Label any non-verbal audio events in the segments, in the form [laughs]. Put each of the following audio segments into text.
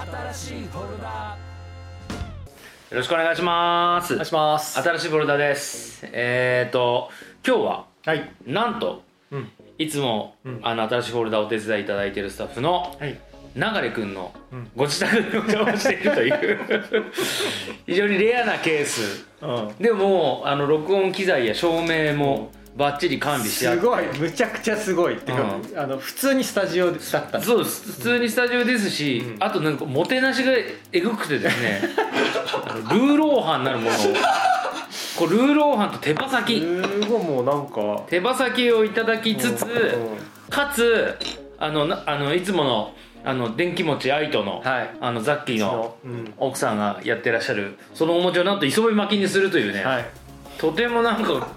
新しいフォルダ。よろしくお願いします。お願いします。新しいボルダーです。えーと今日ははい。なんとうん。いつも、うん。あの新しいフォルダーをお手伝いいただいているスタッフのはい。流くんのうん。ご自宅にお邪魔しているという。[laughs] 非常にレアなケース。うん。でもあの録音機材や照明もバッチリ完備して。すごい。むちゃくちゃすごいっていうか、うあの普通にスタジオだった。そうです。普通にスタジオですし、うん。あとなんかもてなしがえぐくてですね [laughs] ルーローハンなるものを。こうルーローハンと手羽先。すごいもうなんか。手羽先をいただきつつ、うん。かつあのなあのいつものあの電気餅アイトの,、はい。あのザッキーのうん。奥さんがやってらっしゃるそのお餅をなんと磯辺巻きにするというね、はい。とてもなんか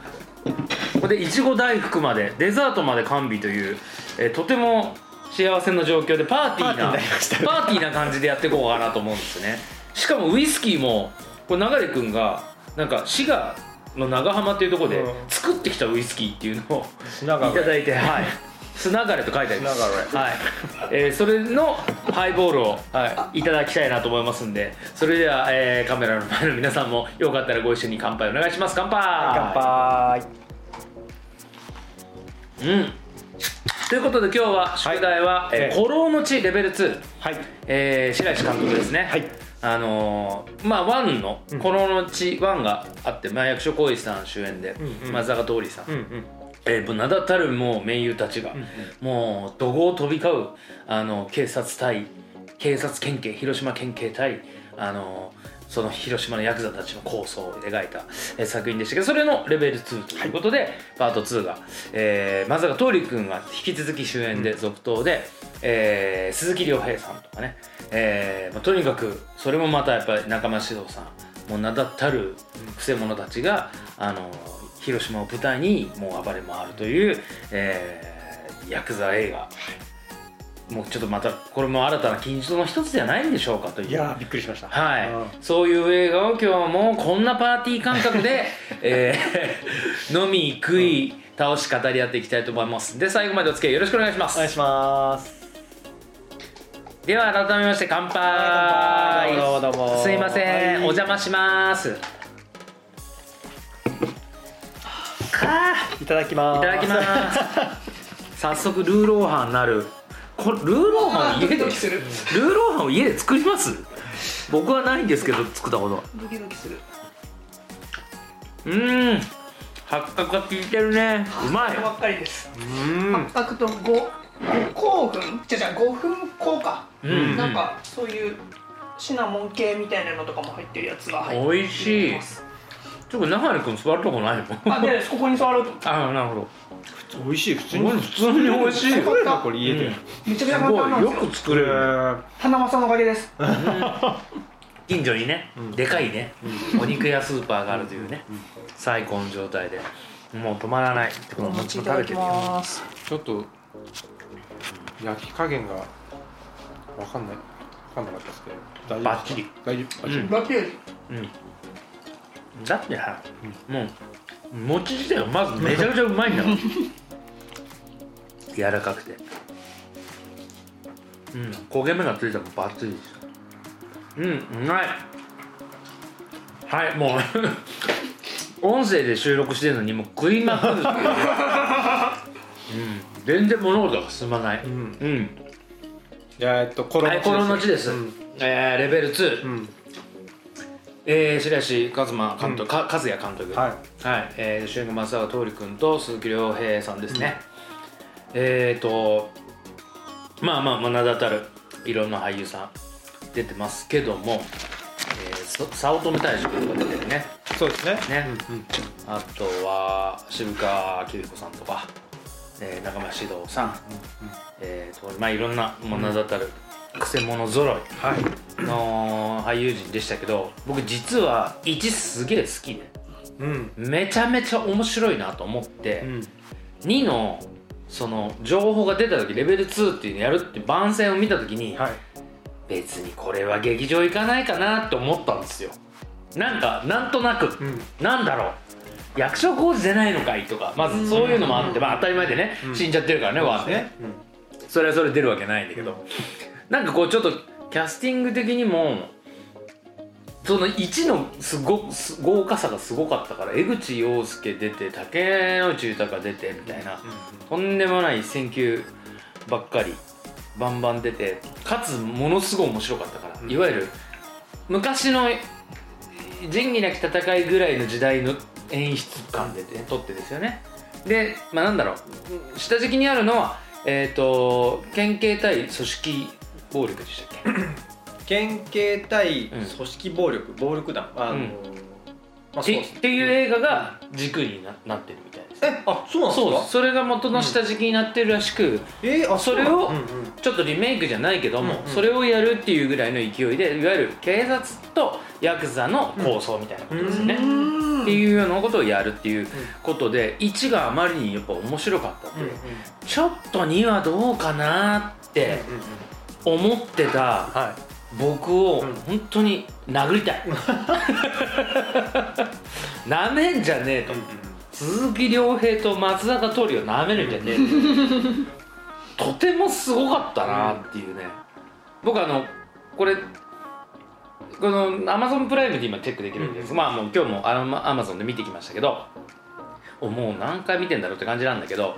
ここでいちご大福までデザートまで完備という、えーとても幸せな状況でパーティーなパーティーになりましたね。パーティーな感じでやっていこうかなと思うんですね。しかもウイスキーもこれ流君がなんか滋賀の長浜っていうところでうん。作ってきたウイスキーっていうのを品川いただいてはい砂がれと書いてあります。砂はい、えーそれのハイボールをい。ただきたいなと思いますんでそれでは、えーカメラの前の皆さんもよかったらご一緒に乾杯お願いします。乾杯。乾杯。うん。ということで今日は宿題は「えーええ。古老の地レベル2」はい。えー白石監督ですね。はい。あのーまあ1の「うん。古老の地1」があって、まあ、役所広司さん主演で、うんうん。松坂桃李さん、うんうんえー、名だたるもう名優たちが、んもう怒号を飛び交うあの警察対警察県警広島県警対あのその広島のヤクザたちの構想を描いた、えー作品でしたけどそれのレベル2ということで、パート2が、えー、松坂桃李君が引き続き主演で続投で、えー鈴木亮平さんとかね、えーまあ、とにかくそれもまたやっぱり中間獅童さんもう名だたるくせ者たちが、あの広島を舞台にもう暴れ回るという、えーヤクザ映画、もうちょっとまたこれも新たな金字塔の一つではないんでしょうかという。いやーびっくりしました。はい、うん。そういう映画を今日もこんなパーティー感覚で、[laughs] えー飲み食い倒し語り合っていきたいと思います。で最後までお付き合いよろしくお願いします。お願いします。では改めまして乾杯。どうもどうも。すいません、はい。お邪魔します [laughs] いただきます。いただきます。早速ルーローハンなる。これルーローハン家でルーローハンを家で作ります？僕はないんですけど作ったこと。ドキドキする。うーん。八角が効いてるね。うまい。ばっかりです。うん。八角と五五香粉？じゃじゃ5分香か、うん。なんかそういうシナモン系みたいなのとかも入ってるやつが入って美味しい。ますちょっと中根君座るとこないのあでここに座ろうと。あなるほど。美味しい普通すごい普通に美味しい。これ家で、うん。めちゃくちゃす簡単ないんですよ。く作れる。花正のおかげです。近所にね、うんでかいね、お肉屋スーパーがあるというね、最高の状態で。もう止まらないってこおの餅いただきますちょっと焼き加減がわかんない。わかんなかったですけど。大丈夫バッチリ。大丈夫バッチリ、うん。バッチリ。うんだってさ、もう餅自体がまずめちゃくちゃうまいんだもん。[laughs] 柔らかくて。うん焦げ目がついたのバッチリですうんうまい。はいもう。[laughs] 音声で収録してるのにもう食いまくるっていう。[laughs] うん全然物事が進まない。うん。うん。じゃあえっとコロはい、この後です、うん。えーレベル2、うんえー、白石一馬監督、か和也監督。はい。はい、えー、主演が松坂桃李君と鈴木亮平さんですね、えーとまあまあまあ名だたるいろんな俳優さん出てますけども、えー、そ早乙女大志君が出てるね。そうですね。ね。うんうん。あとは渋川紀美子さんとか、えー、中村獅童さん、えーとまあいろんな名だたるくせ者揃い。はいの俳優陣でしたけど僕実は1すげえ好きでうん。めちゃめちゃ面白いなと思って、うん。2のその情報が出た時レベル2っていうのやるって番宣を見た時に、はい。別にこれは劇場行かないかなって思ったんですよ。なんかなんとなく、うん。なんだろう役所工事出ないのかいとかまずそういうのもあって、まあ、当たり前でね、うん。死んじゃってるからねワンでね。それはそれ出るわけないんだけど。なんかこうちょっとキャスティング的にもその1のすごす豪華さがすごかったから江口洋介出て竹野内豊出てみたいなとんでもない選球ばっかりバンバン出てかつものすごい面白かったから、うん。いわゆる昔の仁義なき戦いぐらいの時代の演出感で、ね、撮ってですよね。でまあなんだろう下敷きにあるのはえっ、と県警対組織暴力でしたっけ？[clears throat] 県警対うん組織暴力、暴力団あの、うん。まあそうです。ねっていう映画が軸にななってるみたいです。えあそうなんそうです。かそれが元の下敷きになってるらしく、えーあそれをうんうん。ちょっとリメイクじゃないけども、うんうん。それをやるっていうぐらいの勢いでいわゆる警察とヤクザの構想みたいなことですよね、っていうようなことをやるっていうことで1があまりにやっぱ面白かったって、う。んうんちょっと2はどうかなって思ってたは僕をうん。本当に殴りたい。なめんじゃねえと。鈴木亮平と松坂桃李をなめるんじゃねえと。とてもすごかったなっていうね。僕あのこれこのアマゾンプライムで今チェックできるんです、うん。まあもう今日もアマゾンで見てきましたけど。おもう何回見てんだろうって感じなんだけど。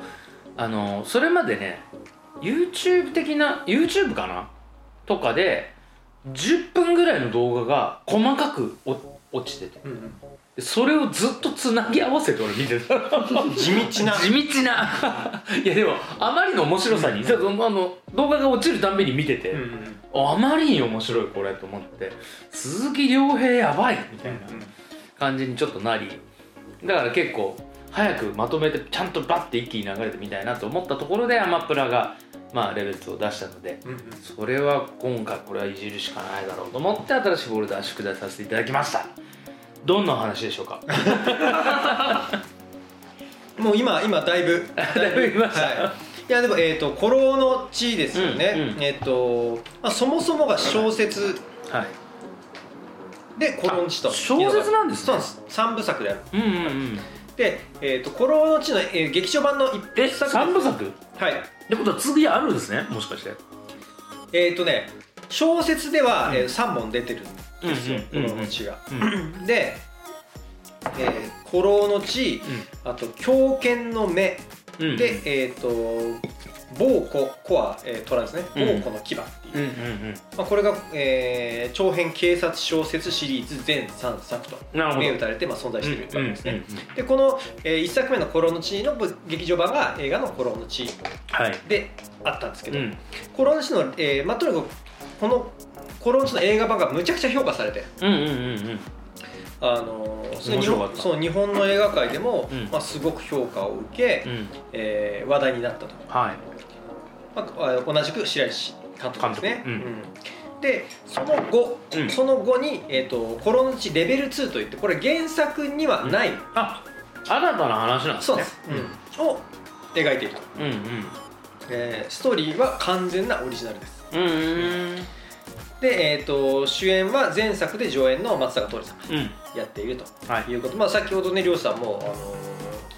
あのそれまでね YouTube 的な YouTube かな？とかで10分ぐらいの動画が細かくお落ちてて。うんうん。でそれをずっとつなぎ合わせて俺見てた。[laughs] 地道な。地道な。いやでもあまりの面白さに、そのあの動画が落ちるたんびに見てて、うんうんあまりに面白いこれと思って鈴木亮平やばいみたいな感じにちょっとなりだから結構早くまとめてちゃんとバッて一気に流れてみたいなと思ったところでアマプラがまあレベル2を出したのでうんうん。それは今回これはいじるしかないだろうと思って新しいフォルダ宿題させていただきました。どんなお話でしょうか？もう今今だいぶ。[laughs] だいぶ見ました。はい。いやでもえっ、と「古老の地」ですよね、うんうんえっ、と、まあ、そもそもが小説。はい。で「古老の地」とあ小説なんですね。そうなんです。三部作である。うんうんうんで「えー、と古老の地の」えー劇場版の一え作三部作？っはい。てことは次あるんですね？もしかして。えっ、とね小説では、えー、3本出てるんですよ「うんうん古老の地が」うん。で「えー、古老の地」あと「狂犬の目」うんで、えっ、と暴虎コア、えー、虎ですね。うん暴虎の牙っていう、まあ、これが、えー長編警察小説シリーズ全3作と銘打たれて、まあ、存在しているわけですね、でこの、え1作目の「古老の地」の劇場版が映画の「古老の地はい」であったんですけど、うん。古老の地の、えーまあ、とにかくこの古老の地の映画版がむちゃくちゃ評価されてうんうんうんうん。あのーその日本そう日本の映画界でも、うん。まあ、すごく評価を受け、うん。えー話題になったと、はいまあ、同じく白石監督ですね、うん。うん。でその後、うん。その後に、えーと「コロの地レベル2」といってこれ原作にはない、あ新たな話なんですね。そうです、うん。を描いていると、うんうん。えーストーリーは完全なオリジナルです。うんうん。で、えー、と主演は前作で上演の松坂桃李さんがうん。やっているとはい。いうこと、まあ、先ほどね漁師さんも、あのー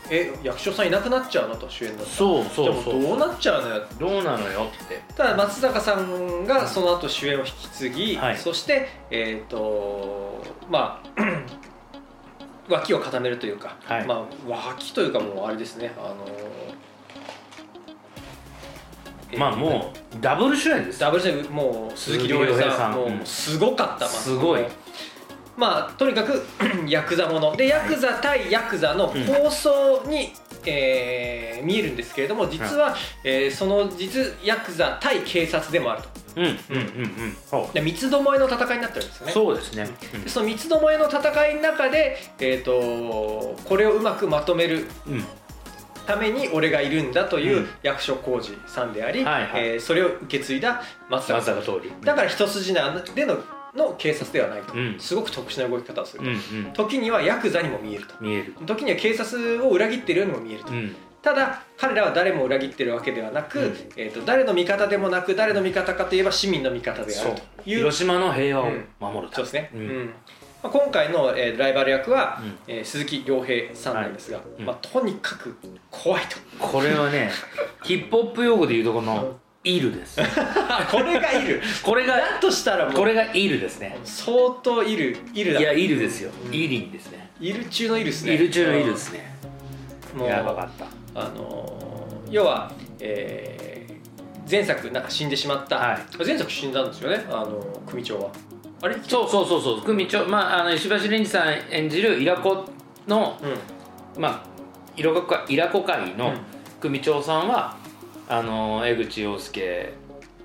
え役所さんいなくなっちゃうの？と主演だったそうそうでそう。もどうなっちゃうのよ？どうなのよって。ただ松坂さんがその後主演を引き継ぎ、はい。そしてえっ、とまあ [clears throat] 脇を固めるというか、はい。まあ脇というかもうあれですね。あのーまあもうダブル主演ですダブルセーブもう鈴木亮平さんもうすごかった、まあすごいまあとにかく [clears throat] ヤクザもの。でヤクザ対ヤクザの構想に、えー見えるんですけれども実は、えーその実ヤクザ対警察でもあると。うん。うんうんうん。そで三つどもえの戦いになってるんですようね。そうですね。でその三つどもえの戦いの中で、えー、とこれをうまくまとめるうん。うんために俺がいるんだといううん。役所広司さんであり、はいはい。えーそれを受け継いだ松坂松さん坂通りだから一筋縄でのの警察ではないと、うん。すごく特殊な動き方をするうんと、うん。時にはヤクザにも見えると。見える。時には警察を裏切っているようにも見えると、うん。ただ彼らは誰も裏切ってるわけではなく、うん。えー、と誰の味方でもなく誰の味方かといえば市民の味方であるという広島の平和を守るため。そうですね、ううん。んまあ、今回の、えーライバル役は、うん。えー鈴木亮平さんなんですが、うん。まあ、とにかく怖いと。これはね [laughs] ヒップホップ用語で言うとこのイルです。あ [laughs] これがいる。これがだとしたらこれがイルですね。相当いるいるだ。いやイルですよ。うん。イリンですね。いる中のいるですね。イル中のイルですね。もうやばかった。あのー要は、えー前作なんか死んでしまった、はい。前作死んだんですよねあの組長は。あれ？そうそうそうそう。組長まああの石橋蓮司さん演じるイラコのうん。まあイラコかイラコ会のうん。組長さんは、あの江口洋介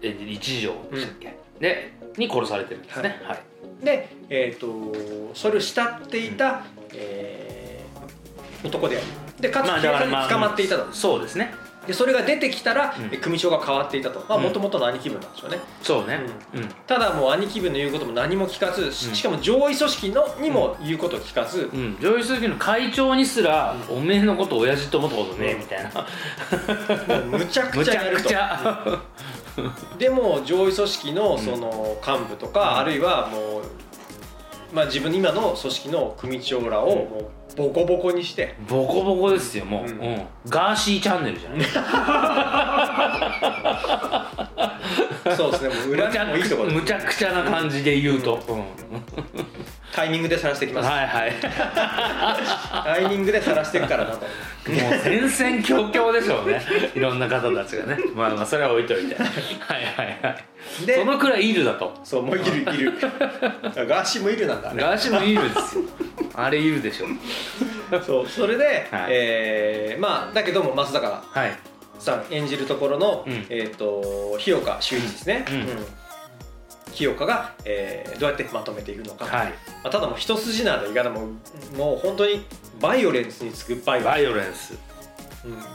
演じる一条でしたっけ、でに殺されてるんですね。はい、で、えー、とそれを慕っていた、えー男である。でかつまあ警察に捕まっていたと、そうですねでそれが出てきたら、うん。え組長が変わっていたと。うん。もともとの兄貴分なんでしょうね。そうね。うん、ただもう兄貴分の言うことも何も聞かずしかも上位組織のにも言うことを聞かず、うん、上位組織の会長にすら、おめえのこと親父と思ったことねえみたいな、もうむちゃくむちゃやると。[laughs] でも上位組織のその幹部とか、うん。あるいはもう、まあ、自分の今の組織の組長らをもうボコボコにして、ボコボコですよもう、ううん。んガーシーチャンネルじゃないそうですね。もう裏にもいいところでむちゃくちゃな感じで言うと、うんタイミングで晒してきます、はいはい。[laughs] タイミングで晒していくからなと。もう戦々恐々でしょうね。いろんな方たちがね。まあまあそれは置いといて。はいはいはい。でそのくらいいるだと。そうもういるいる。[laughs] ガーシーもいるなんだ。ねガーシーもいるですよ。あれいるでしょそうそれで、はい。えーまあだけども松坂はい。さん演じるところの、うん。えっ、と日岡修一ですね、うん日岡が、えーどうやってまとめていくのか、はい。まあ、ただもう一筋縄の言い方ももう本当にバイオレンスに次ぐバイオレンス。ス、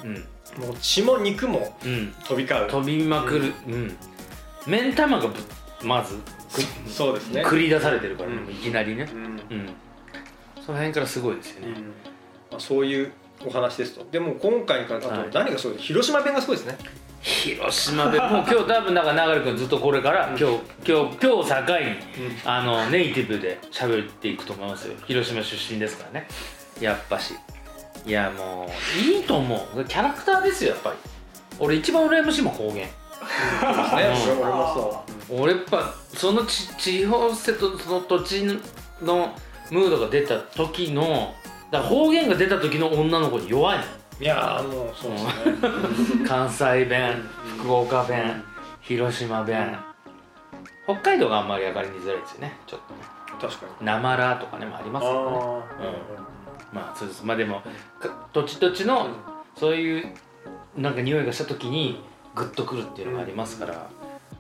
うん。うん。もう血も肉もうん。飛び交う。飛びまくる。うん。目ん玉がぶまずくそうですね。繰り出されてるからねいきなりね。うん。うん。その辺からすごいですよね。うん。まあ、そういうお話ですと。でも今回からあとはい。何がすごい広島弁がすごいですね広島弁。もう今日多分なんか流君ずっとこれから今日今日今日を境にあのネイティブで喋っていくと思いますよ。広島出身ですからね。やっぱし。いやもういいと思う。キャラクターですよやっぱり。俺一番羨ましいもん方言。ね [laughs] うん。俺やっぱそのち地方性とその土地のムードが出た時のだから方言が出た時の女の子に弱いの。ういやーもうそうですね。関西弁福岡弁広島弁。北海道があんまり上がりづらいですよねちょっとね。確かに。なまらとかねもありますよね。あまあそうです。まあでもか土地土地のそういうなんか匂いがした時にグッとくるっていうのがありますから、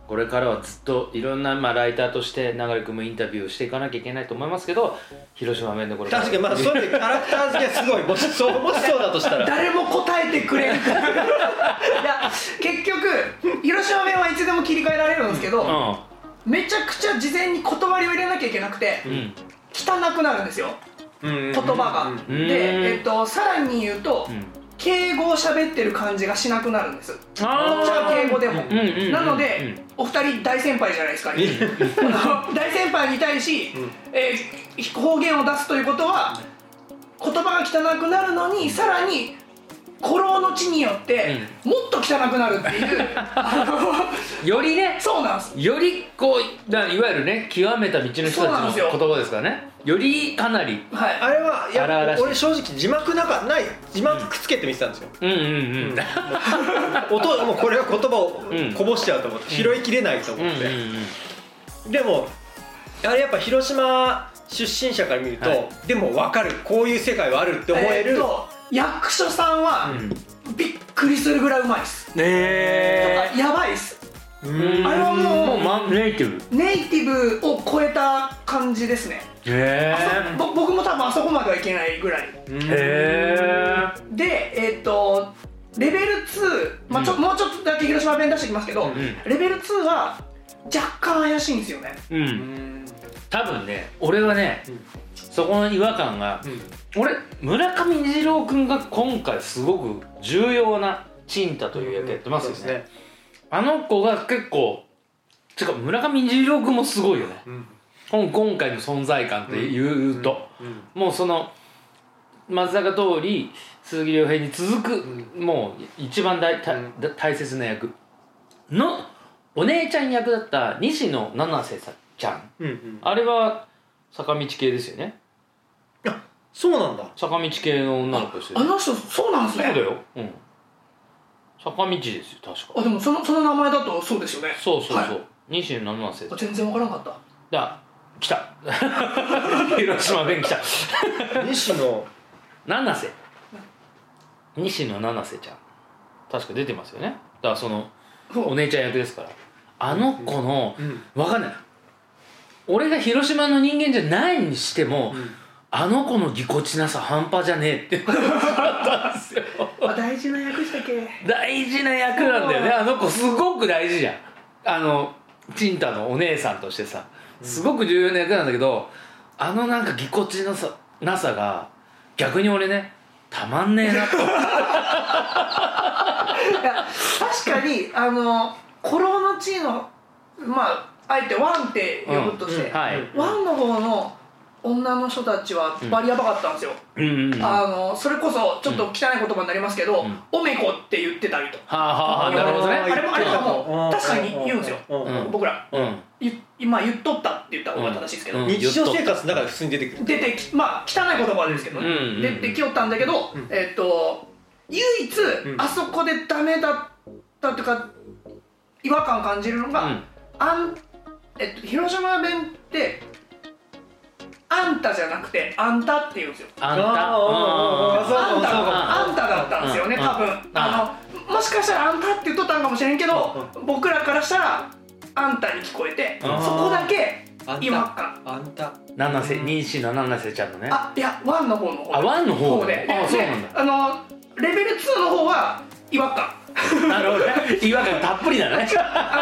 これからはずっといろんな、まあ、ライターとして流君もインタビューをしていかなきゃいけないと思いますけど広島弁でこれ確かにまあそういうキャラクター付けはすごいもしそう [laughs] もしそうだとしたら。誰も答えてくれる [laughs] いや結局広島弁はいつでも切り替えられるんですけど、めちゃくちゃ事前に断りを入れなきゃいけなくてうん。うん汚くなるんですよ。言言葉が、んで、えっと、さらに言うと、うん敬語を喋ってる感じがしなくなるんです。あこっちは敬語でも、うんうんうんなので、お二人大先輩じゃないですか、大先輩に対し、うん。えー方言を出すということは言葉が汚くなるのにさらに古老の地によって、もっと汚くなるっていう [laughs] よりねそうなんです。よりこうだいわゆるね極めた道の人たちの言葉ですからね。よりかなりはい。あれはいや俺正直字幕なんかない字幕くっつけて見てたんですよ、うんうんうん。[laughs] 音もうこれは言葉をうん。こぼしちゃうと思って、拾いきれないと思うんうんって、うん。でもあれやっぱ広島出身者から見ると、はい。でも分かる。こういう世界はあるって思える、えーっと役所さんは、びっくりするぐらいうまいです、ねやばいです。あれはもうもうマンネイティブ。ネイティブを超えた感じですね、へあそぼ僕も多分あそこまではいけないぐらい。うんえでえーっとレベル2、まあちょうん。もうちょっとだけ広島弁出してきますけど、うん。レベル2は若干怪しいんですよね。ううん。ん多分ね俺はね、うん。そこの違和感が俺村上虹郎君が今回すごく重要なチンタという役やってますよね,、そうですあの子が結構てか村上虹郎君もすごいよね。うん。今今回の存在感っていうと、うん。もうその松坂桃李鈴木亮平に続く、うもう一番大大切な役。のお姉ちゃん役だった西野七瀬さちゃん。あれは坂道系ですよねそうなんだ。坂道系の女の子ですよあの人そうなんですね。そうだよ。うん。坂道ですよ確か。あでもそのその名前だとそうですよね。そうそうそう、はい。西野七瀬あ全然わからなかった。だ来た。[laughs] 広島弁来た。西野。七瀬西野七瀬ちゃん。確か出てますよね。だからそのお姉ちゃん役ですから。あの子のうん。わかんない。俺が広島の人間じゃないにしても、あの子のぎこちなさ半端じゃねえって。思ったんですよあ大事な役したっけ？大事な役なんだよね。あの子すごく大事じゃん。あのチンタのお姉さんとしてさ。すごく重要な役なんだけどあのなんかぎこちなさなさが逆に俺ねたまんねえなと。確かにあの古老の地位のまああえてワンって呼ぶとして、はい。ワンの方の女の人たちはバリヤバかったんですよ、うんうんはあのそれこそちょっと汚い言葉になりますけど、うん。おめこって言ってたりとあはあはあなるほどね。あれもあれとも確かに言うんですよ。うん。うん。うん。僕ら。うん。ゆ今言っとったって言った方が正しいですけど、うん。日常生活の中で普通に出てくる。出てきまあ汚い言葉ですけどね、うんうん出てきよったんだけど、うん。えっと唯一、ん。あそこでダメだったというか違和感感じるのが、うん。あんえっと広島弁ってあんたじゃなくてあんたって言うんですよ。あんた。あんただったんですよねうん多分。うんあのもしかしたらあんたって言っとったんかもしれんけど僕らからしたらあんたに聞こえてうん。そこだけあんた。違和感あんた。七瀬西野七瀬ちゃんのね。あいやワンの方の方あワンの方方で。あそうなんだ。あのレベル2の方は違和感 [laughs] なるほどね。違和感たっぷりだね。あ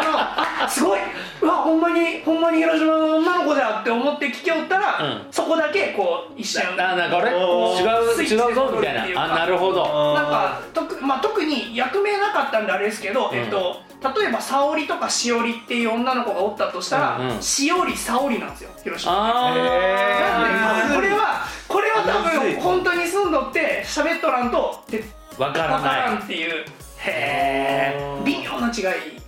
のあすごいうわほんまにほんまに広島の女の子だって思って聞きおったら、うん。そこだけこう一瞬あなんか俺おー違う違うぞみたいな。あなるほど。なんか特,、まあ、特に役名なかったんであれですけど、うん。えっと、例えば沙織とかしおりっていう女の子がおったとしたら、うんうん。しおり沙織なんですよ広島。あなんでーこれはこれは多分本当に住んどって喋っとらんとでわから分からんないっていうへえ微妙な違い。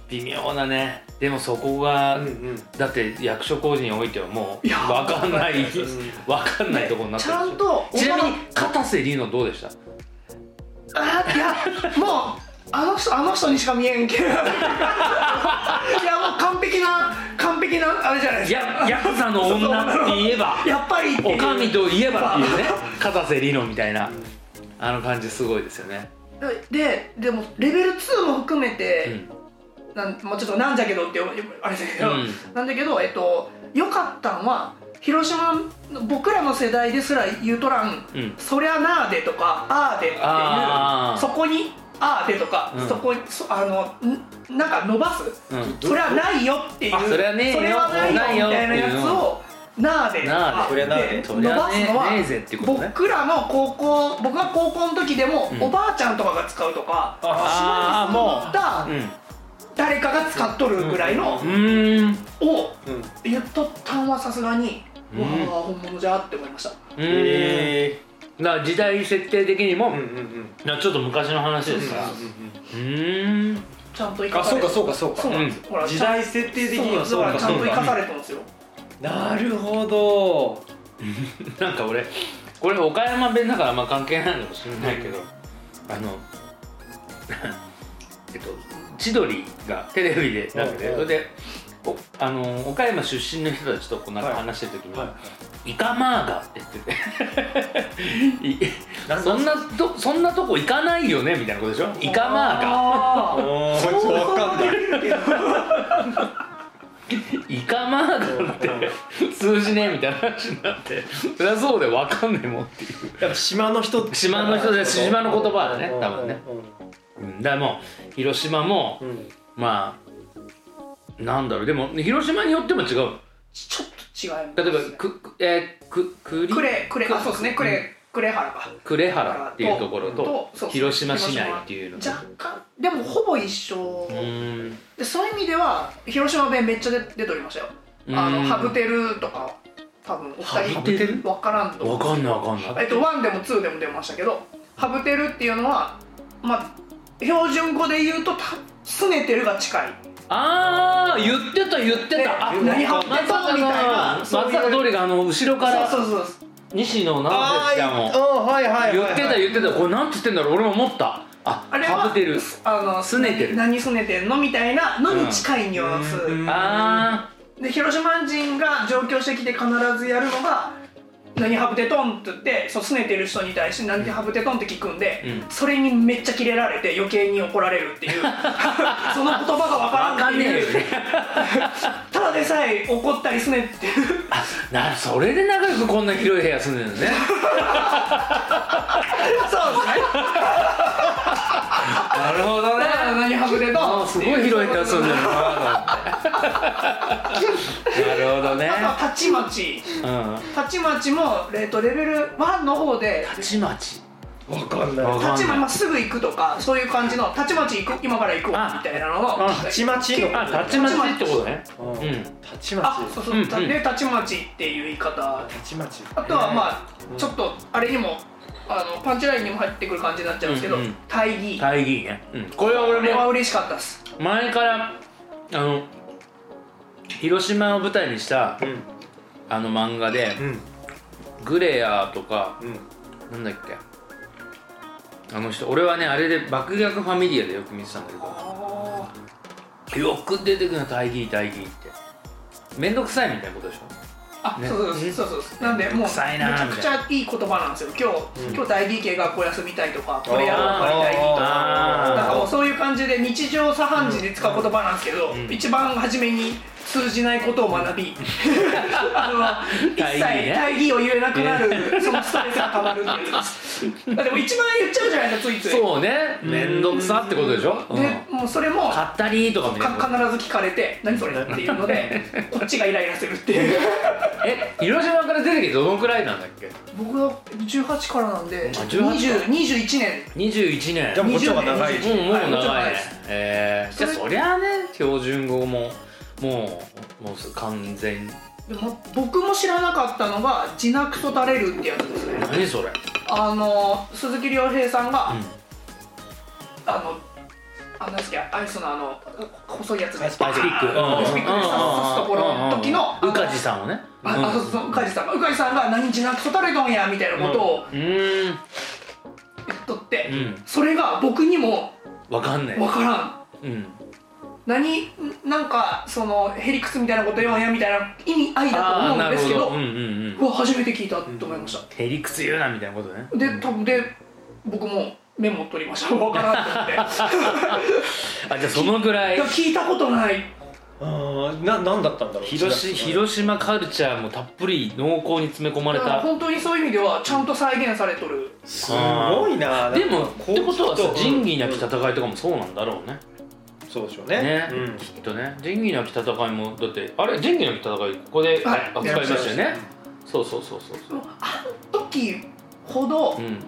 微妙なね。でもそこが、うんうん。だって役所工事においてはもういやわかんない。うんわかんないところになってちゃるでしょ。んとちなみに片瀬里乃どうでした？あいやもうあの人あの人にしか見えんけど。[laughs] いやもう完璧な完璧なあれじゃないですか。やヤクザの女って言えば [laughs] やっぱりおかみといえばっていうね。片瀬里乃みたいなあの感じすごいですよねででもレベル2も含めうて、ん。なんもうちょっとなんじゃけどってあれだけど、うん。なんだけどえっとよかったんは広島の僕らの世代ですら言うとらん、うん。そりゃなーでとかあーでっていうそこにあーでとか、うん。そこにそあのんなんか伸ばす、うん。それはないよっていうあそれはそれはないよみたいなやつをなーでとなーでかそりゃなーででそりゃ伸ばすのは僕らの高校僕が高校の時でも、うん。おばあちゃんとかが使うとか島に住んどったうん。誰かが使っとるぐらいのうーん。をうん。言っとったんはさすがに、うん。わあ本物じゃって思いました。うー。んだから時代設定的にも、うんうんうん。なちょっと昔の話ですから。うーんちゃんと生かあそうされかそうかそうか。そうなんですよ、ほら時代設定的にはそうだからちゃんかそうか。と生かされてますよなるほど。[laughs] なんか俺これ岡山弁だからあんま関係ないのかもしれないけど、あの [laughs] えっと千鳥がテレビでなんかねはいそれでおあの岡山出身の人たちとこうなんか話してる時に、はい。イカマーガって言ってて。[laughs] そんなとそんなとこ行かないよねみたいなことでしょ？イカマーガ。あー。おー。ちょっとわかんないイカマーガって数字ねみたいな話になってそりゃそうで分かんねえもんっていう。やっぱ島の人島の人で島の言葉だねうん。多分ね。うん。だからもう広島もうん。うんまあなんだろう。でも広島によっても違う。ちょっと違います例えばくくえー、くくり？クレクレあそうですね。クレクレハラか。呉原っていうところと広島市内っていうのと若干でもほぼ一緒。でそういう意味では広島弁めっちゃ出出ておりましたよ。あうん。のハブテルとか多分お二人。分からんと思分かんない分かんない。えっと、1でも2でも出ましたけどハブテルっていうのはまあ標準語で言うとたすねてるが近い。ああ言ってた言ってでたあ何ハブテトンみたいな松坂通りがあの後ろから。そうそうそう西野直あ哉ちゃんもあはいはいはい。言ってた言ってた。これなんて言ってんだろう。俺も思った。ああれはハブてる。あの拗ねてる。何拗ねてんの？みたいなのに近いニュアンス、うん。あで広島人が上京してきて必ずやるのが「何ハブテトン」って言ってそう拗ねてる人に対して「何ハブテトン」って聞くんで、うん。それにめっちゃキレられて余計に怒られるっていう。[laughs] その言葉がわからんっていう。ただでさえ怒ったり拗ねってあなそれで仲良くこんな広い部屋住んでるのね。[laughs] そうですねなるほどだから何ハブテトンあすごい広い部屋住んでるな [laughs] なるほどね。あとはたちまち。うん。たちまちも、えっとレベル1の方で。たちまち？わかんない。たちまちまあすぐ行くとかそういう感じのたちまち行く今から行くわみたいなののあた。ちまちの。あたちまち。ってことね。たちまあそうそう、でたちまちっていう言い方。ちたちまち。あとはまあうん。ちょっとあれにもあのパンチラインにも入ってくる感じになっちゃうんですけどうんうん。大義。大義ね。うん。これはこ俺もれは嬉しかったです。前からあの広島を舞台にしたうん。あの漫画でうん。グレアとかうん。なんだっけ。あの人俺はねあれで爆逆ファミリアでよく見てたんだけど。よく出てくるの大義大義って。面倒くさいみたいなことでしょ？ね。あそうそうそうそうそう。なんでもうめちゃくちゃいい言葉なんですよ。今日、うん。今日大義系学校休みたいとかこれやろうかりたいとか。なんかもうそういう感じで日常茶飯事で使う言葉なんですけど、ん。一番初めに通じないことを学び [laughs] あの一切大義を言えなくなるそのストレスがたまるっていう。[laughs] でも一番言っちゃうじゃないですかついつい。そうね。面倒くさってことでしょ？うん。でもうそれも買ったりとか必ず聞かれて「何それ?」っていうので [laughs] こっちがイライラするっていう。え広島から出てきてどのくらいなんだっけ？僕は18からなんであ18 20 21年。21年。でもこっちの方が長い20うんもうちょっと長いね。長い。ですえー、じゃあそりゃあね標準語ももうもう完全に。でも僕も知らなかったのが「地なくそ垂れる」ってやつですね。何それ？あの鈴木亮平さんが、うん。あのあなんですっけアイスのあの細いやつで。アイスパアイスピック。スピックで刺すところの時の宇梶さんをね。ああそうそうそう宇梶さんが。宇梶さんが「何地なくそ垂れとんや」みたいなことをうーん。言っとって、うん。それが僕にもわかんない。分からん。うん何なんかそのへりくつみたいなこと言うんやみたいな意味合いだと思うんですけどるほど。うんうんうわ初めて聞いたと思いました、うんへりくつ言うなみたいなことね。で多分で僕もメモ取りました。分からんと思って。[laughs] あじゃあそのぐらい。いや聞いたことない。あーな何だったんだろう。広し広島カルチャーもたっぷり濃厚に詰め込まれだからた本当にそういう意味ではちゃんと再現されとる。すごいな。でもってことはさ仁義なき戦いとかもそうなんだろうねそうでしょうね。ね、うん。きっとね。仁義なき戦いもだってあれ仁義なき戦いここではい。扱いましたよね。そうそうそうそうそう。あの時ほどうん。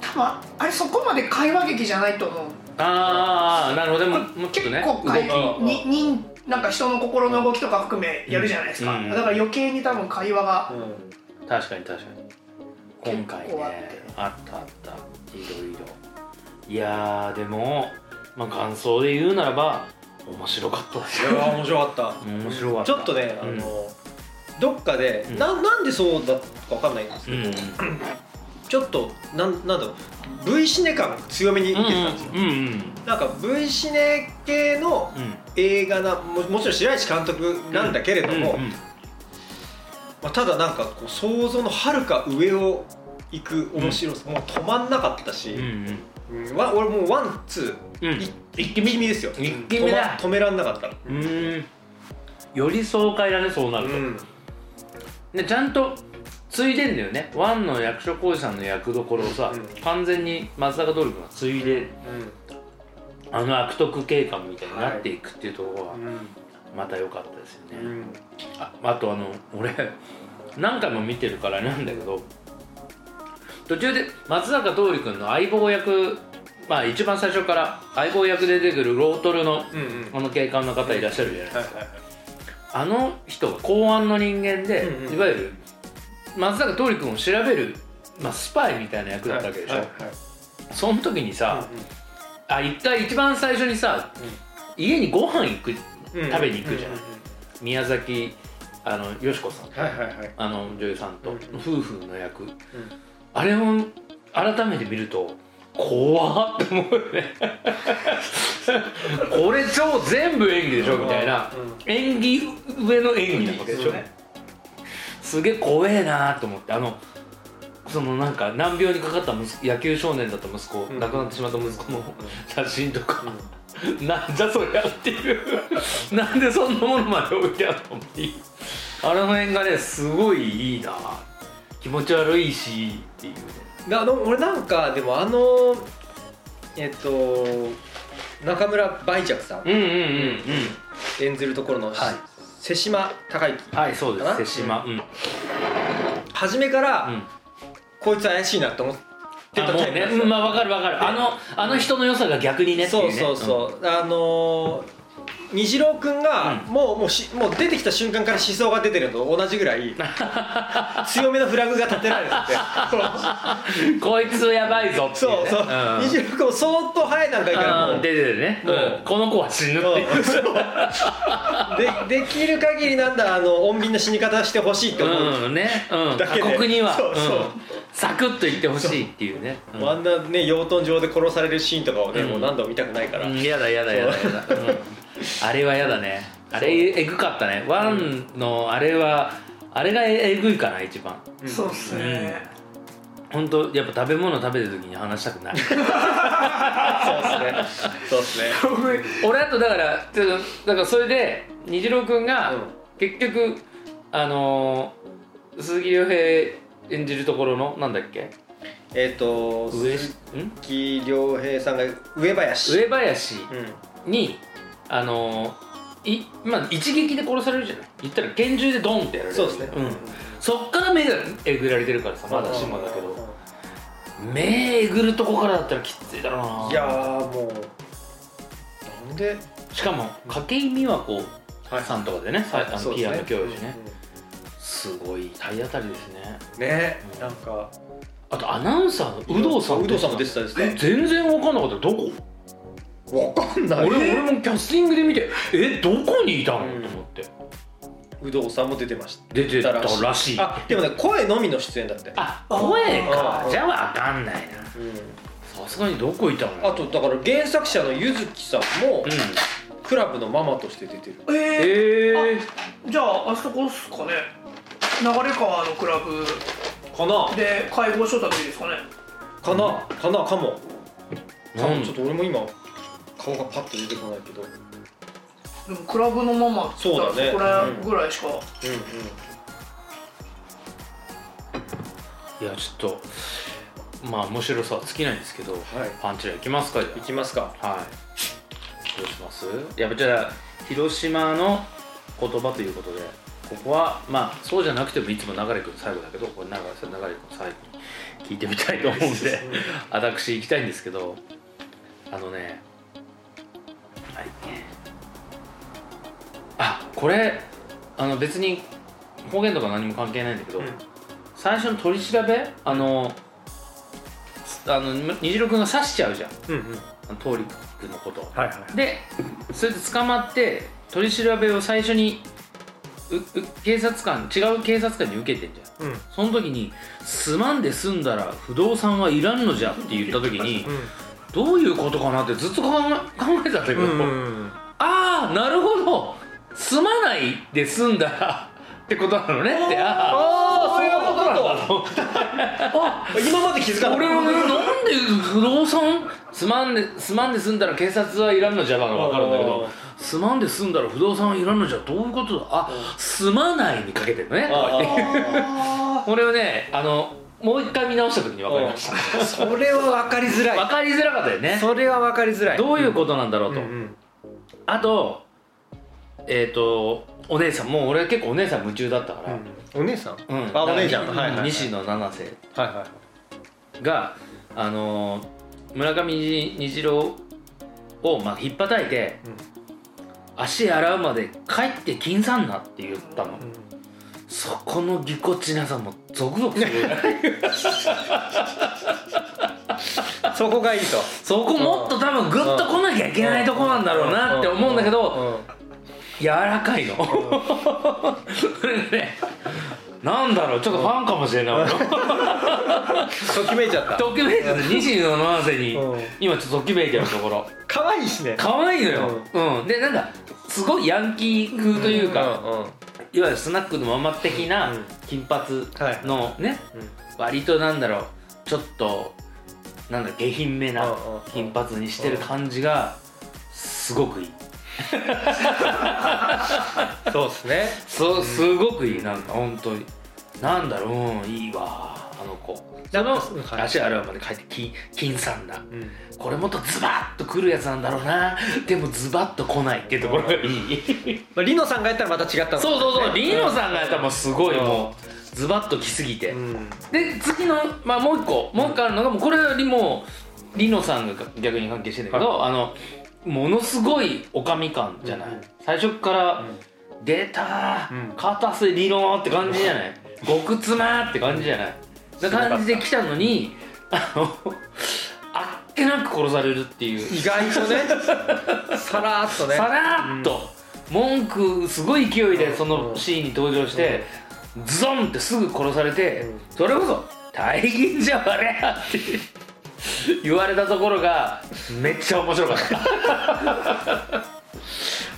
多分あれそこまで会話劇じゃないと思う。ああなるほど。でももうちょっとね結構会にになんか人の心の動きとか含めやるじゃないですか、うん。だから余計に多分会話がうん。確かに確かに。今回ねあったあった。いろいろ。いやーでもまあ感想で言うならば面白かった。ですよいやー面白かった。面白かった。ちょっとねあうん。のどっかでうん。ななんでそうだったかわかんないんですうん。けどちょっとなんなんだろう。V シネ感強めに受けてたんですよ。うんうんなんか V シネ系のうん。映画なももちろん白石監督なんだけれども、うんうん。まあ、ただなんかこう想像のはるか上を行く面白さ、もう止まんなかったし、うんうんわ俺もうワンツー、うん。い一気見ですよ。一気見だ。止ま止めらんなかったらうんうん。より爽快だねそうなると、うん。でちゃんと継いでんだよね。ワンの役所広司さんの役どころをさ、うん。完全に松坂桃李君が継いであの悪徳警官みたいになっていくっていうところはまた良かったですよね、うん。ああとあの俺何回も見てるからなんだけど途中で松坂桃李君の相棒役まあ一番最初から相棒役で出てくるロートルのうんうん。あの警官の方いらっしゃるじゃないですか、はいはいはいあの人が公安の人間で、うんうんいわゆる松坂桃李君を調べる、まあ、スパイみたいな役だったわけでしょ、はいはいはい。その時にさ、うんうん。あ一回一番最初にさ、家にご飯行くうん食べに行くじゃない、うん宮崎あのよしこさんはいはいはい。あの女優さんとうん夫婦の役、あれを改めて見ると怖って思うよね。[laughs] これ超全部演技でしょみたいな。うん。演技上の演技なわけでしょ。すげえ怖えなと思って。あのそのなんか難病にかかった野球少年だった息子、うん。亡くなってしまった息子の写真とか、なんじゃそりゃっていう。なんでそんなものまで置いてあるのっていう。あの辺がねすごいいいな気持ち悪いしっていうね。であの俺なんかでもあのえっと中村梅雀さん。うんうんうんうん。演ずるところの、はい。瀬島孝之はいそうです。瀬島うん、うん。初めから、こいつ怪しいなと思ってたあもうね、うん、まあわかるわかる。あのあの人の良さが逆にねね。そうそうそう、あのー虹郎君が、うん。もうもうしもう出てきた瞬間から思想が出てるのと同じぐらい [laughs] 強めのフラグが立てられて [laughs] こいつやばいぞってね、そうそう、ん。虹郎君も相当早い段階からもう。出てるね、もう。うん。この子は死ぬってそう。でできる限りなんだあの穏便な死に方してほしいって思う、うんね、うん、だけで。他国には。そうそう。ん。サクッと言ってほしいっていうね。う。ん。あんなね養豚場で殺されるシーンとかをね、うん。もう何度も見たくないから、うんやだやだやだやだ、うんあれはやだね。あれえぐかったね。ワンのあれはあれがえぐいかな一番。うん。そうっすね、本当やっぱ食べ物食べる時に話したくない。[laughs] そうですね。そうですね。俺あとだからちょっとだからそれで虹郎君が、うん。結局あのー鈴木亮平演じるところのなんだっけ？えっ、と上ん鈴木亮平さんが上林。上林うん。にあのーいまあ一撃で殺されるじゃない？言ったら拳銃でドンってやられる。そうですね。ん、そっから目がえぐられてるからさまだ島だけど。目えぐるとこからだったらきついだろうな。いやーもう。なんで？しかも筧美和子さんとかでね、さあそうですのピアノ教授ね。うんすごい体当たりですね。ねうん。なんか。あとアナウンサーの有働さん有働さんも出てたですね。え全然分かんなかった。どこ？わかんない。俺俺もキャスティングで見てえどこにいたの、うん。と思って。有働さんも出てました。出てたらしい。あでもね声のみの出演だって。あ声か。あじゃあ分かんないな。うん。さすがにどこいたの？あとだから原作者の柚木さんもうん。クラブのママとして出てる。えー。ええじゃああそこっすかね。流川のクラブ。かな？で解放所だけですかね。かな？かな？かも。かうん。も。ちょっと俺も今顔がパッと出てこないけど。うんでもクラブのママって言ったらそうだね。そこらぐらいしか、いやちょっとまあ面白さは尽きないんですけど、はい。パンチラいきますかじゃいきますか。あはい。どうします？やっぱじゃあ広島の言葉ということでここはまあそうじゃなくてもいつも流れくん最後だけどこれ流れ流れくん最後に聞いてみたいと思うんで私行きたいんですけどあのねこれあの別に方言とか何も関係ないんだけど、うん。最初の取り調べあのあの虹郎君が刺しちゃうじゃん。うんうん。あの通り君のことを。はいはい。でそれで捕まって取り調べを最初にうう警察官違う警察官に受けてんじゃん。うん。その時に「すまんで済んだら不動産はいらんのじゃ」って言った時にどういうことかなってずっと考え考えてたんだけど、うんああなるほど済まないで済んだらってことなのねって。ああそういうことなんだとあ今まで気づかなかった。俺もねなんで不動産すまんですまんで済んだら警察はいらんのじゃが分かるんだけどすまんで済んだら不動産はいらんのじゃどういうことだ？あすまないにかけてるねとかって。いうあこれをねあのもう一回見直した時に分かりました。[laughs] それは分かりづらい。分かりづらかったよね。それは分かりづらい。どういうことなんだろうと、うんうん。あとえっ、とお姉さんもう俺結構お姉さん夢中だったから、お姉さん？うん。あお姉ちゃんはいはいはい西野七瀬。はいはいがあのー村上虹郎をまあ引っ叩いて、うん。足洗うまで帰って金さんなって言ったの、そこのぎこちなさもゾクゾクする。[laughs] そこがいいと。そこもっと多分グッと来なきゃいけないとこなんだろうなって思うんだけど、柔らかいの？それでねなんだろう？ちょっとファンかもしれない。俺ときめいちゃった。ときめいてる西野七瀬にうん。今ちょっとときめいてるところ。可愛いしね。可愛いのよ、うん。でなんかすごいヤンキー風というか、いわゆるスナックのママ的なうん。金髪はい。のね、うん。割となんだろうちょっとなんだ下品めな金髪にしてる感じがすごくいい [laughs] そうですね。そうすごくいいなんか本当に。なんだろううんいいわあの子。そのはい。足あるまで書いて金金さんだ。うん。これもっとズバッとくるやつなんだろうな。でもズバッと来ないっていうところがいい。[laughs] まあリノさんがやったらまた違ったのそうそうそうリーノさんがやったらもうすごいう。んもうズバッと来すぎて、うん。で次の、まあ、もう一個もう一個あるのがもうこれよりもリノさんが逆に関係してるんだけど、あのものすごいおかみ感じゃない、うん最初から「出た片瀬リノ」って感じじゃない？極妻って感じじゃない？な感じで来たのにあのあっけなく殺されるっていう。意外とね。[laughs] さらーっとね。さらーっと、文句すごい勢いでそのうん。シーンに登場して、ズドンってすぐ殺されて、うん。それこそ「大銀じゃわれや」って [laughs] 言われたところがめっちゃ面白かった。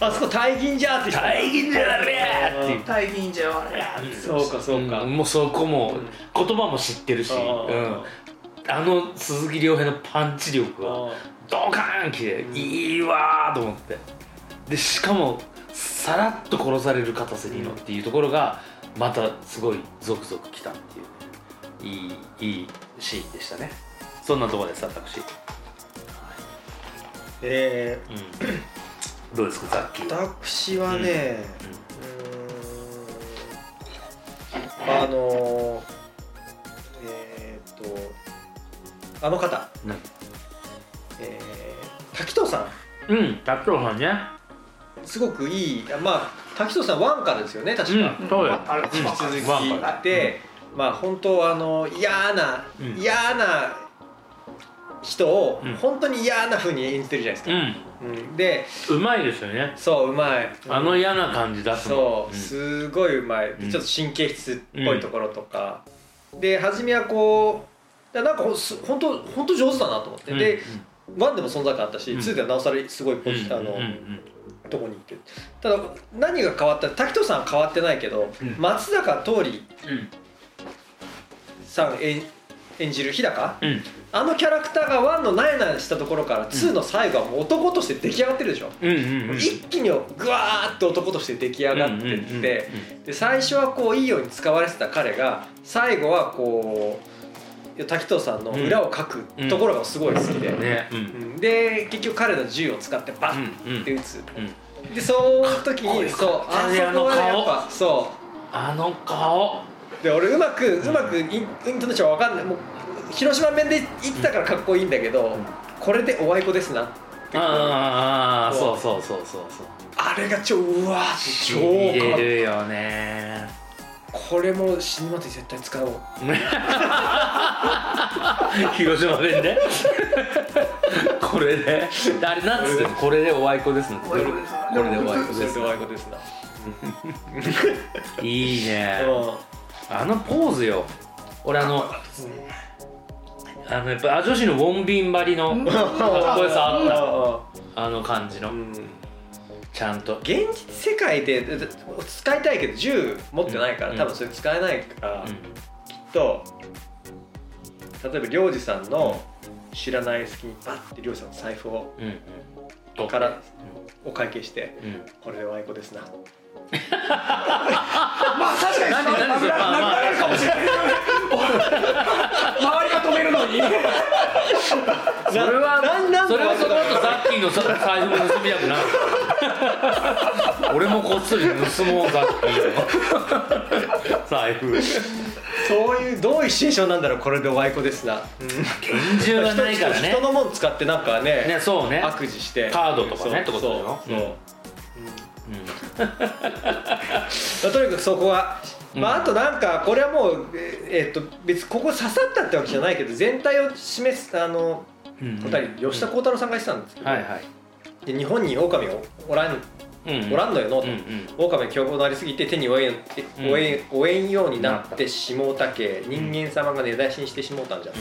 [laughs] あそこ大銀じゃーっ「て大銀じゃわれや」って。大銀じゃわれやそうかそうか、うん。もうそこも言葉も知ってるし、あうーん、あの鈴木亮平のパンチ力があドカーンきていいわーと思って。でしかもさらっと殺される片瀬リノっていうところがまたすごいゾクゾクきたっていういいいいシーンでしたねそんなところです私、えうん、どうですかザッキー、ーは私はね、うーん。あのー、えー、っとあの方、うん。えー、滝藤さん。うん達郎さんね。すごくいいまあ滝藤さんワンからですよね確か、うんそうよ。あれうん引き続き。ワンから。で、まあ本当あの嫌な、うん。嫌な人をうん。本当に嫌な風に演じてるじゃないですか、うん。うん。でうまいですよね。そううまい。あの嫌な感じ出すの。そう、ん。すごいうまい、うん。ちょっと神経質っぽいところとか、で初めはこうなんかほす本当本当上手だなと思って、で1でも存在感あったし、うん。2ではなおさらすごいポジ、あの、うん。うん。とこにいてただ何が変わった？滝藤さんは変わってないけど、うん。松坂桃李うんさん演演じる日高？うん。うんあのキャラクターが1のなえなえしたところから2の最後はもう男として出来上がってるでしょ、うんうんうん一気にグワーッと男として出来上がってって、うんうんうんうん。で最初はこういいように使われてた彼が最後はこう滝藤さんの裏をかくところがすごい好きで、ね。うん。うん。で結局彼の銃を使ってバッうんうん。て撃つ、うん。でその時にそうあそこはあの顔やっぱそあの顔。うで俺うまくうまくインイントネーションわかんない。もう広島弁で言ってたからかっこいいんだけど、これでおあいこですな。ってああそそううそうそうそうそう。あれが超うわ超入かっれるよねこれも死ぬまで絶対使おう。[laughs] 広島弁で？これで？あれなんつってこれで。おあいこですこです。これでおあいこですそれでおあいこです。な、[laughs] いいね。うんあのポーズよ。俺あのあのやっぱあ女子のウォンビン張りのかっこよさあった。あの感じの。うん。ちゃんと。現実世界で使いたいけど銃持ってないから、うん。多分それ使えないから、うきっと例えば領事さんの知らない隙にバッて領事さんの財布をんうん。うんからお会計してうん。これでおあいこですなまあ確かになんでなんでそれなまあまあなくなるかもしれない周りが止めるのにそれはなんなんそれはその後ザッキーのさ財布も盗みたくなる俺もこっそり盗もうザッキーの財布そういうどういうシチュエーションなんだろうこれでおあいこですな、拳銃がないからね人のもの使ってなんかねねそうね悪事してカードとかねってことだよそうそう、うん [laughs] まあ、とにかくそこは、まあ、あとなんかこれはもうええーっと別にここ刺さったってわけじゃないけど全体を示すあのうん答えに吉田鋼太郎さんが言ってたんですけど、はいはい。で日本に狼はおらんうんおらんのよのと、うんうん。狼凶暴なりすぎて手に負えんうん。負えん負えんようになってしもうたけ人間様が根絶やしにしてしもうたんじゃ、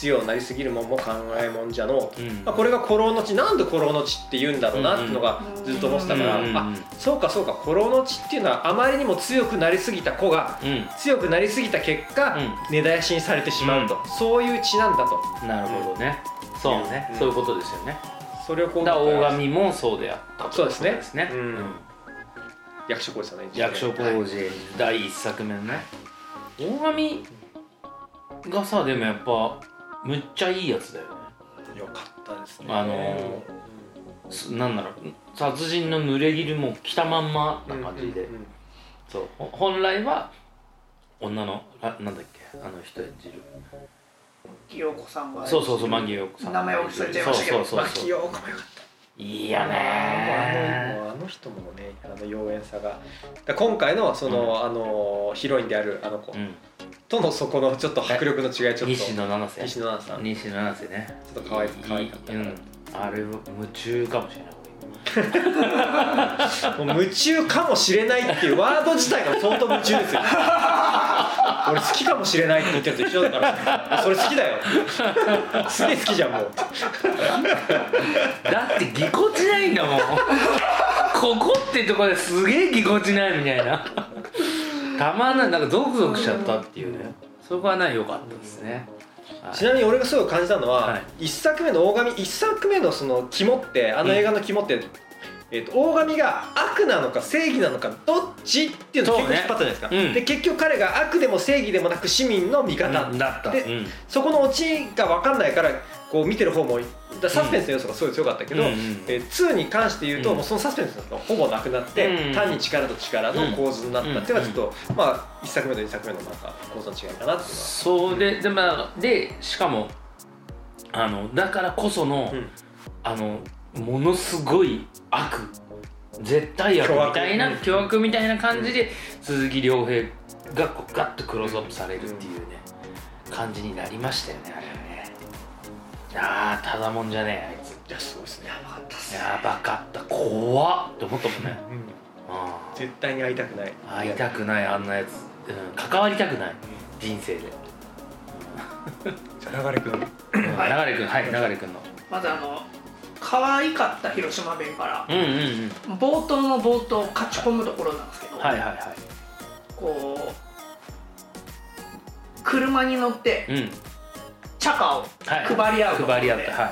強うなりすぎるもんも考えもんじゃのう、うん。まあ、これが古老の地なんで古老の地って言うんだろうなっていうのがずっと思ってたから、うん。うんあそうかそうか古老の地っていうのはあまりにも強くなりすぎた子がうん。強くなりすぎた結果、うん。根絶やしにされてしまうと、そういう地なんだと。なるほどね。そうね。うん。そういうことですよね。それをこう大神もそうであったとそうですね。ですね。うん。うん。役所広司さ役所はい。広司第一作目のね。大神がさでもやっぱむっちゃいいやつだよね。よかったですね。あのすなんだろう殺人の濡れ衣も着たまんまな感じで、うんうんうん。そう。ほ本来は女のあなんだっけあの人演じる。清子さんがそうそうそうマギヨさん名前を忘れちゃいましたけどまあそうそうそう。清岡もよかったいいよあねのあの人もねあの妖艶さが。だ今回のその、あのヒロインであるあの子。うん。とのそこのちょっと迫力の違いちょっと。西野七瀬。西野七瀬ね。ちょっと可愛い可愛かったいうん。あれ夢中かもしれないもう夢中かもしれないっていうワード自体が相当夢中ですよ。[laughs] 俺好きかもしれないって言ってると一緒だから。それ好きだよ。すげえ好きじゃんもう。だってぎこちないんだもん。ここってとこですげえぎこちないみたいな。たまんない。なんかゾクゾクしちゃったっていうね。そこはね良かったですね、ちなみに俺がすごい感じたのは、はい。一作目の大神一作目のその肝ってあの映画の肝って、えー、と大神が悪なのか正義なのかどっちっていうのを結構引っ張ったじゃないですか、ねうん。で結局彼が悪でも正義でもなく市民の味方、うんだった。でうん。そこのオチが分かんないからこう見てる方もだサスペンスの要素がすごい強かったけど、うんうんえー2に関して言うと、うん。もうそのサスペンスがほぼなくなって、うん単に力と力の構図になったっていうのはちょっと、まあ1作目と2作目のなんか構造の違いかなっていうのは。そうでで,、まあ、でしかもあのだからこその、うん。あのものすごい悪絶対悪みたいなうん。巨悪みたいな感じで、鈴木亮平がガッとクローズアップされるっていうね、感じになりましたよねあれはねああただもんじゃねえ。あいついやすごいですね。やばかった。怖っって思ったもんね、あ絶対に会いたくない。あ会いたくないあんなやつ、うん、関わりたくない。人生で。流れくんうん。はい流れくんはい流れくんの。まずあの可愛かった広島弁から。うんうんうん。冒頭の冒頭勝ち込むところなんですけど、はいはいはこう車に乗っていうん茶化をはい配り合うところで配り合ってはい。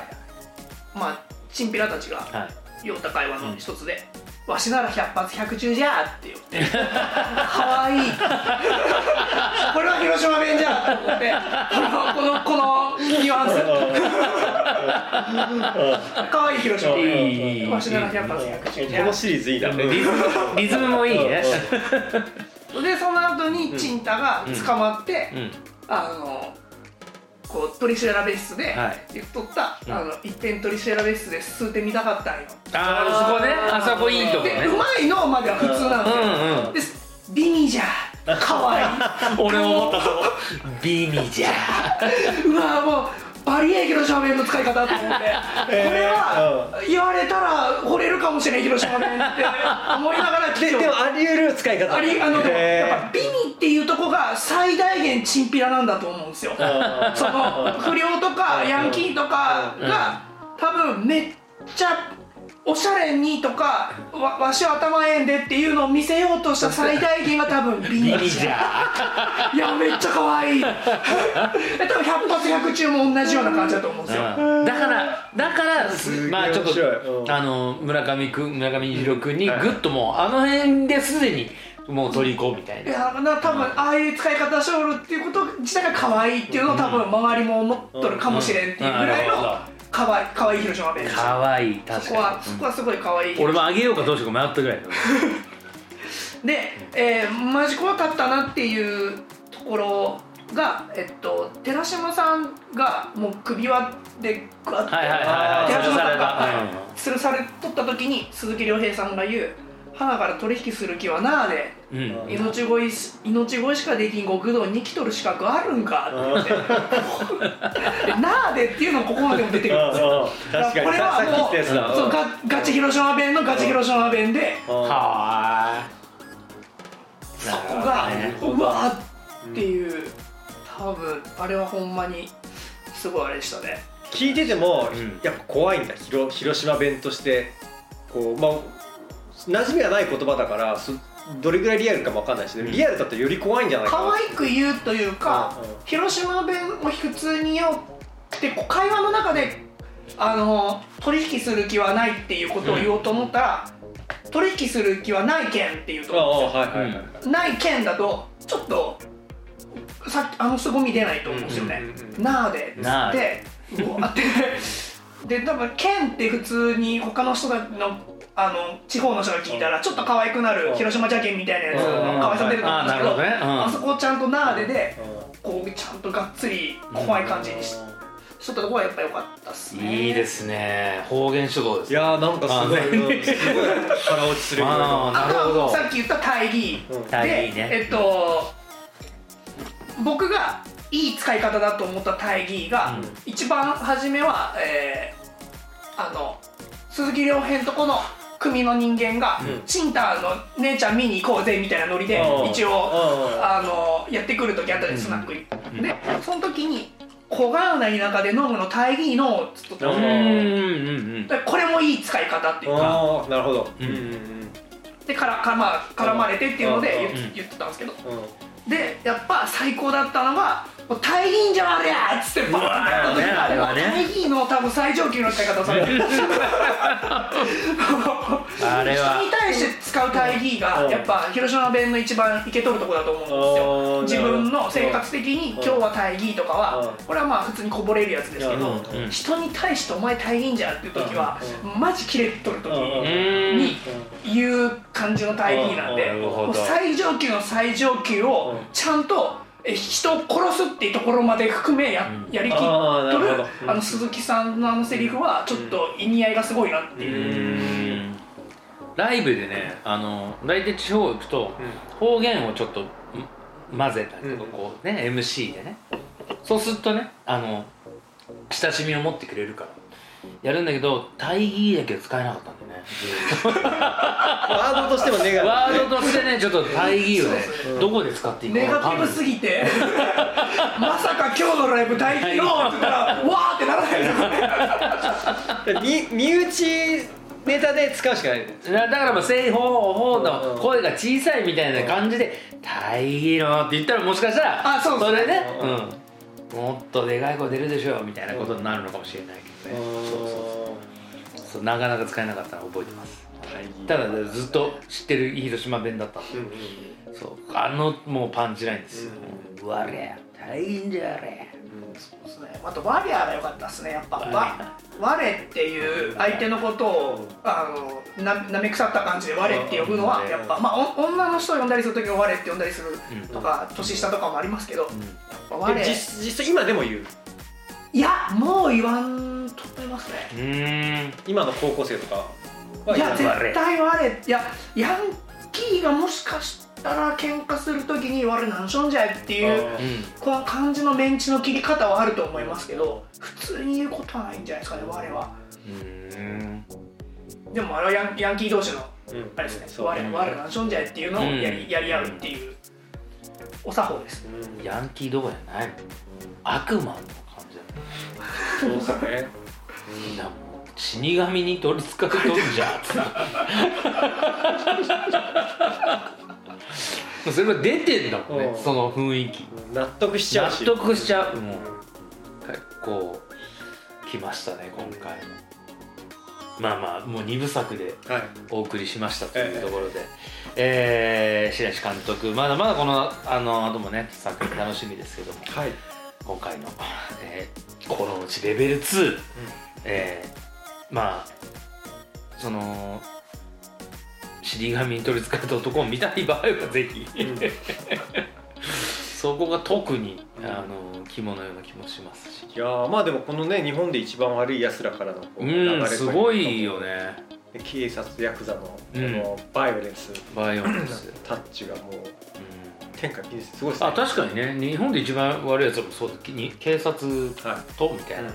まあチンピラたちがはい。言った会話の一つで「わしなら百発百中じゃ」って言って「かわい。い」これは広島弁じゃと思ってこのこのニュアンス。かわいい広島。い弁いいいわしなら百発百中じゃこのシリーズいいな。リズムリズムもいいね。でその後にチンタが捕まって、うん。あのこう取り調べ室ではい。言っとった、うん。あの一遍取り調べ室で吸ってみたかったんよ。ああそこね。あそこいいとこで、ねうまいのまでは普通なんですよ、うんうん。で美味じゃかわい。い [laughs] 俺も思ったとビミじゃ [laughs] うわもうバリエー広島弁の使い方と思って、[laughs] これは言われたら惚れるかもしれん広島弁って思いながらででもあり得る使い方。ありあのでもへーやっぱ美味っていうとこが最大限チンピラなんだと思うんですよ。その不良とかヤンキーとかが多分めっちゃおしゃれにとかわわしは頭ええんでっていうのを見せようとした最大限が多分美ビ味ミじゃいやめっちゃ可愛い。え多分百発百中も同じような感じだと思うんですよ。うん。だからだからすげえまあちょっとうん。あの村上くん村上虹郎君にグッともうあの辺ですでにもう取り込むみたいいなやな多分ああいう使い方しおるっていうこと自体が可愛いっていうのを多分周りも思っとるかもしれんっていうぐらいの可愛い可愛い広島弁。でしたかわいいそこは確かに。そこはすごい可愛い俺もあげようかどうしようか迷ったぐらいだ [laughs] で、えーマジ怖かったなっていうところが、えっと、寺島さんがもう首輪でグワッとはいはいはいはい。寺島さんが吊るされた。はい吊るされとった時に鈴木亮平さんが言う「花から取引する気はなあでうん。命乞いし命乞いしかできん極道に来とる資格あるんか？って言って。でなあでっていうのここまでも出てくる。んですよ確かに。これささっき言はもうそうガガチ広島弁のガチ広島弁で。うん。はそこがね。うわーっていう多分あれはほんまにすごいあれでしたね。聞いてても、うん。やっぱ怖いんだ。広広島弁として。こうまあ馴染みがない言葉だからそどれぐらいリアルかもわかんないし、ん。リアルだとより怖いんじゃないかな。可愛く言うというか、うんうん。広島弁を普通に言おうって会話の中であの取引する気はないっていうことを言おうと思ったら、取引する気はないけんって言うあとないけんだとちょっとさっきあの凄み出ないと思うんですよね、うんうんうんなあでっつってうわって。で多分県って普通に他の人がのあの地方の人が聞いたらちょっと可愛くなるう。ん広島じゃけんみたいなやつうん。の可愛さ出ると思うんですけどあそこをちゃんとなあででうこうちゃんとがっつり怖い感じにししとったところはやっぱ良かったっすね。いいですね。方言書道ですいやーなんかすごい、すごい。腹落ちするようあなさっき言った大義。うん。大義ね。でえっと僕がいい使い方だと思った大義が、うん。一番初めは、えーあの鈴木亮平とこの組の人間が、うん。チンタンの姉ちゃん見に行こうぜみたいなノリでうん。一応うん。あのやってくる時あったんですスナックに、でその時に小川な田舎で飲むの大義のっつっとったこれもいい使い方っていうか。ああなるほど。うん。でからか、まあ、絡まれてっていうのでうん。言,、言ってたんですけど。うん。でやっぱ最高だったのが「もう大義じゃありゃ!」っつってバーンとねあれはね大義の多分最上級の使い方をされてる。あれは。人に対して使う大義がうん。やっぱ広島弁の一番いけとるとこだと思うんですよ。自分の生活的に「今日は大義」とかはうん。これはまあ普通にこぼれるやつですけうんどうん。人に対して「お前大義じゃ」っていう時はマジキレっとる時にん。言う感じの大義なんで最上級の最上級をうん。ちゃんとえ人を殺すっていうところまで含めや,、うん。やりきっとる。あの鈴木さんのあのセリフはちょっと意味合いがすごいなってういう、ん。ライブでねあの大体地方行くと方言をちょっとん混ぜたりとかこうね MC でね。そうするとねあの親しみを持ってくれるからやるんだけど大義だけは使えなかったんだよね。ワードとしてもネガティブ。ワードとしてねちょっと大義をね。どこで使っていいかネガティブすぎてまさか今日のライブ大義のって言ったらわーってならないのみ [laughs] 身内ネタで使うしかない。だだからまあ「せいほうほう」うん。うんの声が小さいみたいな感じで「大義の」って言ったらもしかしたらあそうそう。れね、うん。うん、もっとでかい声出るでしょみたいなことになるのかもしれないけどね、そうそうそう。そう。なかなか使えなかったの覚えてます。ただずっと知ってる広島弁だった。んでうんうん。そう。あのもうパンチラインですよ「うわりゃ大変じゃれ。そうですね。あとワリアが良かったですね。やっぱわ我っていう相手のことをあのななめ腐った感じで我って呼ぶのはうん。やっぱまあお女の人を呼んだりする時は我って呼んだりするうん。とか年下とかもありますけど我。実実際今でも言う。いやもう言わんと思いますね。うーん。今の高校生とかはいや言わない絶対我。いやヤンキーがもしかしたら喧嘩する時に我なんしょんじゃいっていううん。この感じのメンチの切り方はあると思いますけど普通に言うことはないんじゃないですかね我は。うーん。でもあれはヤンヤンキー同士のうん。あれですねそう我我なんしょんじゃいっていうのをやり,、うん。やり合うっていうお作法です。うん。ヤンキーどころじゃない悪魔の感じだねそうですね。みんなもう死神に取りつかれとんじゃ [laughs] それが出てんだもんね。うん。その雰囲気。納得しちゃ納うし得しちゃう。もう。結構来ましたね今回もまあまあもう2部作ではい。お送りしましたというところで、えー白石監督まだまだこのあの後もね作品楽しみですけども。はい。今回の「えー、このうちレベル2」えーまあその死神に取りつかれた男を見たい場合はぜひ、[laughs] そこが特にあの肝のような気もしますし。いやーまあでもこのね日本で一番悪い奴らからのこうん流れすごいよね。で警察ヤクザのこうん。のバイオレンス、バイオレンス、タッチがもううん。天下一すすごいですね。あ確かにね。日本で一番悪いやつもそうだに警察はい。とみたいな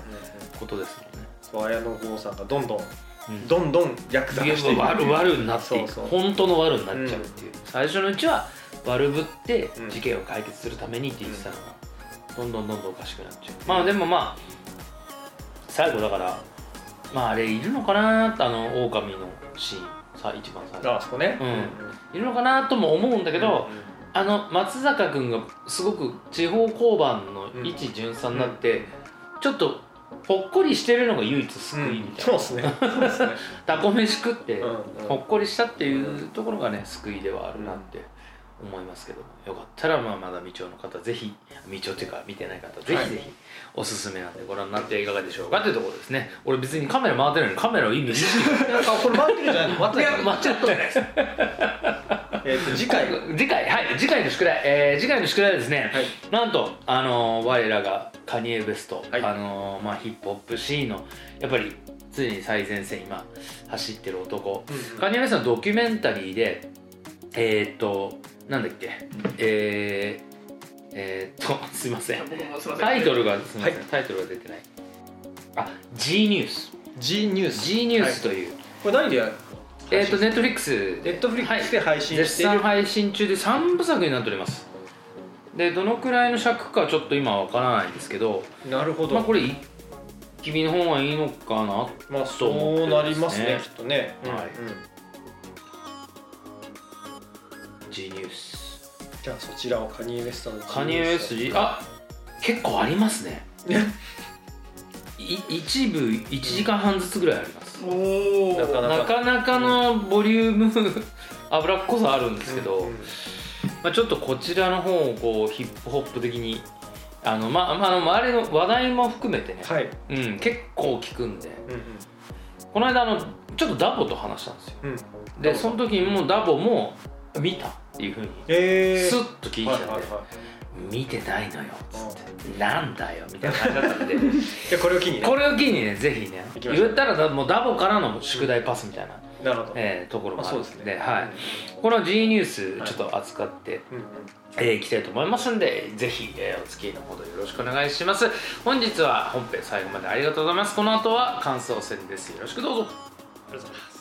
ことですもんね、そう綾野剛さんがどんどんどん。どんヤクザ化していく悪悪になっていく。そうそう。本当の悪になっちゃうっていう、最初のうちは悪ぶってうん。事件を解決するためにって言ってたのが、どんどんどんどんおかしくなっちゃう。まあでもまあ最後だからまああれいるのかなってあの狼のシーン。さ一番最後ああそこね。うん。いるのかなとも思うんだけど、あの松坂君がすごく地方交番の一巡査になって、ちょっとほっこりしてるのが唯一救いみたいな、そうですね。そうですねタコ飯食ってほっこりしたっていうところがね救いではあるなって思いますけども。よかったらまあまだ未調の方ぜひ未調っていうか見てない方ぜひぜひおすすめなんでご覧になっていかがでしょうかっていうところですね。俺別にカメラ回ってないのに。カメラを意味してなんかこれ回ってるんじゃないの回っていないやまあちょっとねえっと次回。次回。はい。次回の宿題、えー次回の宿題はですね、はい。なんとあのー我らがカニエ・ベスト、はい。あのーまあ、ヒップホップシーンのやっぱり常に最前線今走ってる男、うんカニエ・ウェストのドキュメンタリーでえー、っとなんだっけ。えー、えー、[laughs] っとすいません。タイトルがすみません、はい。タイトルが出てない。あ ジーニアス。ジーニアス。ジーニアスという、これ何でやるえー、っとネットフリックスネットフリックスで配信絶している。絶賛配信中で3部作になっております。でどのくらいの尺かちょっと今は分からないんですけど。なるほど。まあこれ一気見の方がいいのかなまあとそうなりますねきっとね。はい。うんうん。G ニュースじゃあそちらをカニエ・ウェストのカニエ・ウエストあ結構ありますね。い一部1時間半ずつぐらいあります。おおなかななかなかのボリューム [laughs] 脂っこさあるんですけど、うんうんまあ、ちょっとこちらの方をこうヒップホップ的にあのまあまああの周りの話題も含めてね、はい。うん、結構聞くんで。うんこの間あのちょっとダボと話したんですよ。うん。うんでその時にもうダボも見たっていうふうにえスッと聞いちゃって、はいはいはい。見てないのよっつって。なんだよみたいな感じだったんで。[laughs] でこれを機にね。これを機にねぜひね言ったらだもうダボからの宿題パスみたいな、なるほど。えーところもあるんですね。はい、この G ニュースちょっと扱って、うんうんえーいきたいと思いますんでぜひ、えーお付き合いのほどよろしくお願いします。本日は本編最後までありがとうございます。この後は感想戦です。よろしくどうぞ。ありがとうございます